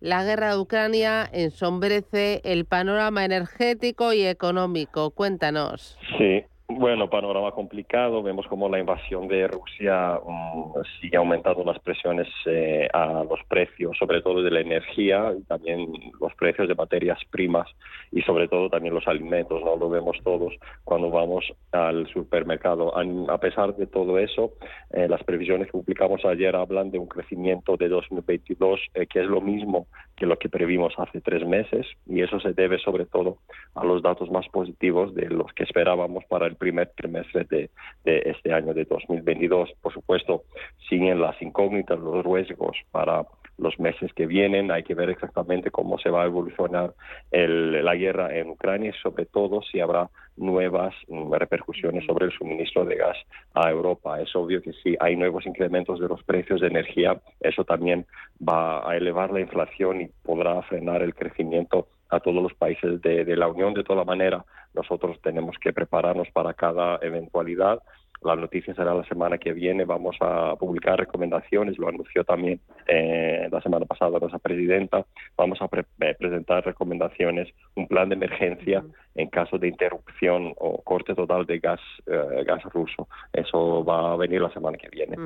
La guerra de Ucrania ensombrece el panorama energético y económico. Cuéntanos. Sí, bueno, panorama complicado. Vemos como la invasión de Rusia um, sigue aumentando las presiones eh, a los precios, sobre todo de la energía y también los precios de materias primas y sobre todo también los alimentos. No lo vemos todos cuando vamos al supermercado. A, pesar de todo eso, eh, las previsiones que publicamos ayer hablan de un crecimiento de 2022 eh, que es lo mismo que lo que previmos hace tres meses y eso se debe sobre todo a los datos más positivos de los que esperábamos para el primer trimestre de, de este año de 2022. Por supuesto, siguen las incógnitas, los riesgos para los meses que vienen. Hay que ver exactamente cómo se va a evolucionar la guerra en Ucrania y sobre todo si habrá nuevas mm, repercusiones sobre el suministro de gas a Europa. Es obvio que si hay nuevos incrementos de los precios de energía, eso también va a elevar la inflación y podrá frenar el crecimiento a todos los países de, de la Unión. De toda manera, nosotros tenemos que prepararnos para cada eventualidad la noticia será la semana que viene. Vamos a publicar recomendaciones, lo anunció también eh, la semana pasada nuestra presidenta. Vamos a eh, presentar recomendaciones, un plan de emergencia en caso de interrupción o corte total de gas, eh, gas ruso. Eso va a venir la semana que viene.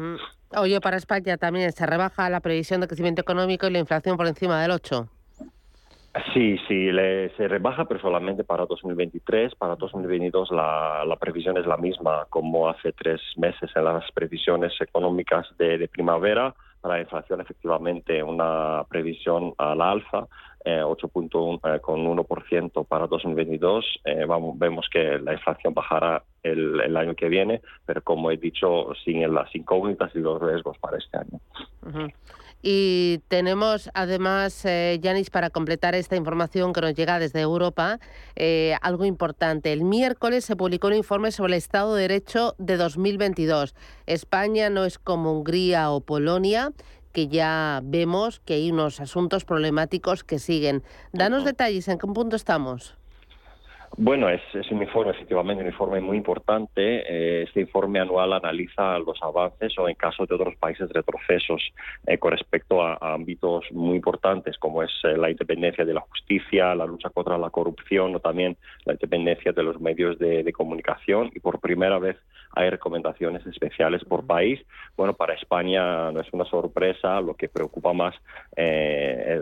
Oye, para España también se rebaja la previsión de crecimiento económico y la inflación por encima del 8. Sí, sí, se rebaja, pero solamente para 2023. Para 2022 la, la previsión es la misma como hace tres meses en las previsiones económicas de, primavera. Para la inflación, efectivamente, una previsión al alza, eh, 8.1 eh, con 1% para 2022. Eh, vamos, vemos que la inflación bajará el, el, año que viene, pero como he dicho, sin las incógnitas y los riesgos para este año. Y tenemos además, eh, Yanis, para completar esta información que nos llega desde Europa, eh, algo importante. El miércoles se publicó un informe sobre el Estado de Derecho de 2022. España no es como Hungría o Polonia que ya vemos que hay unos asuntos problemáticos que siguen. Danos detalles, ¿en qué punto estamos? Bueno, es, un informe, efectivamente, un informe muy importante. Eh, este informe anual analiza los avances o, en caso de otros países, retrocesos eh, con respecto a, ámbitos muy importantes, como es eh, la independencia de la justicia, la lucha contra la corrupción o también la independencia de los medios de, de comunicación. Y por primera vez hay recomendaciones especiales por país. Bueno, para España no es una sorpresa. Lo que preocupa más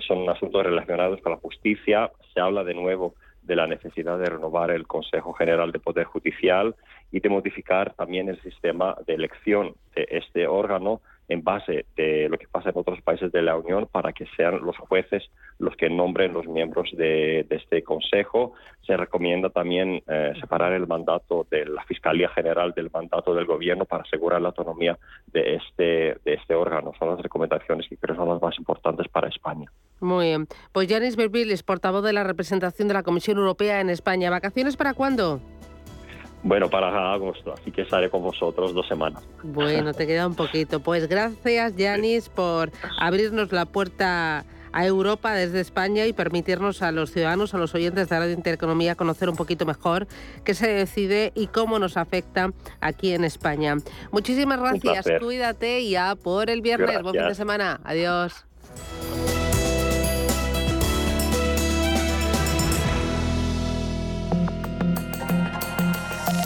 son asuntos relacionados con la justicia. Se habla de nuevo de la necesidad de renovar el Consejo General de Poder Judicial y de modificar también el sistema de elección de este órgano en base de lo que pasa en otros países de la Unión para que sean los jueces los que nombren los miembros de, este Consejo. Se recomienda también eh, separar el mandato de la Fiscalía General del mandato del Gobierno para asegurar la autonomía de este, de este órgano. Son las recomendaciones que creo son las más importantes para España. Muy bien. Pues Janis Berbil portavoz de la representación de la Comisión Europea en España. ¿Vacaciones para cuándo? Bueno, para agosto, así que estaré con vosotros dos semanas. Bueno, te queda un poquito. Pues gracias, Yanis, por abrirnos la puerta a Europa desde España y permitirnos a los ciudadanos, a los oyentes de Radio Intereconomía conocer un poquito mejor qué se decide y cómo nos afecta aquí en España. Muchísimas gracias, cuídate y ya por el viernes. Buen fin de semana. Adiós.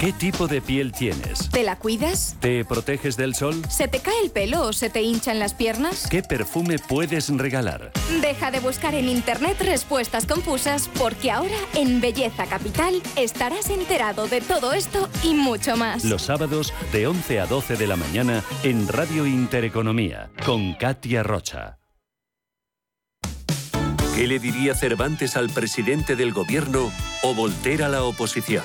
¿Qué tipo de piel tienes? ¿Te la cuidas? ¿Te proteges del sol? ¿Se te cae el pelo o se te hinchan las piernas? ¿Qué perfume puedes regalar? Deja de buscar en internet respuestas confusas porque ahora en Belleza Capital estarás enterado de todo esto y mucho más. Los sábados de 11 a 12 de la mañana en Radio Intereconomía con Katia Rocha. ¿Qué le diría Cervantes al presidente del gobierno o Volter a la oposición?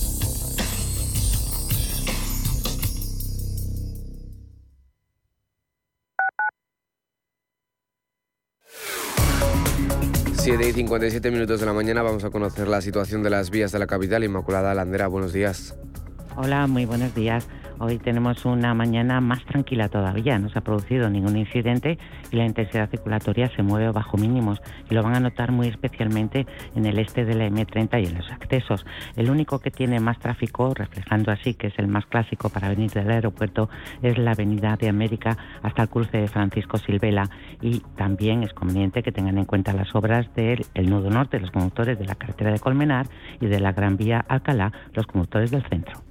7 y 57 minutos de la mañana vamos a conocer la situación de las vías de la capital. Inmaculada Landera, buenos días. Hola, muy buenos días. Hoy tenemos una mañana más tranquila todavía, no se ha producido ningún incidente y la intensidad circulatoria se mueve bajo mínimos y lo van a notar muy especialmente en el este de la M30 y en los accesos. El único que tiene más tráfico, reflejando así que es el más clásico para venir del aeropuerto, es la Avenida de América hasta el cruce de Francisco Silvela y también es conveniente que tengan en cuenta las obras del nudo norte, los conductores de la carretera de Colmenar y de la Gran Vía Alcalá, los conductores del centro.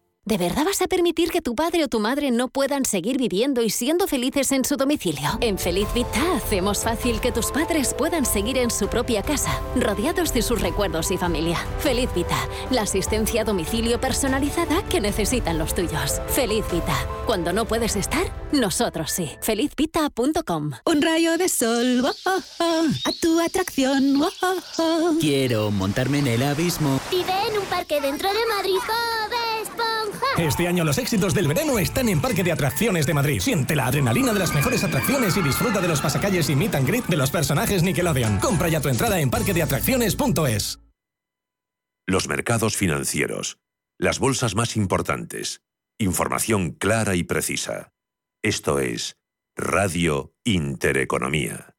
¿De verdad vas a permitir que tu padre o tu madre no puedan seguir viviendo y siendo felices en su domicilio? En Feliz Vita hacemos fácil que tus padres puedan seguir en su propia casa, rodeados de sus recuerdos y familia. Feliz Vita, la asistencia a domicilio personalizada que necesitan los tuyos. Feliz Vita, cuando no puedes estar, nosotros sí. Felizvita.com Un rayo de sol, oh, oh, oh, a tu atracción. oh, oh, oh. Quiero montarme en el abismo. Vive en un parque dentro de Madrid, Bob Esponja. Este año los éxitos del verano están en Parque de Atracciones de Madrid. Siente la adrenalina de las mejores atracciones y disfruta de los pasacalles y meet and greet de los personajes Nickelodeon. Compra ya tu entrada en parquedeatracciones.es. Los mercados financieros. Las bolsas más importantes. Información clara y precisa. Esto es Radio Intereconomía.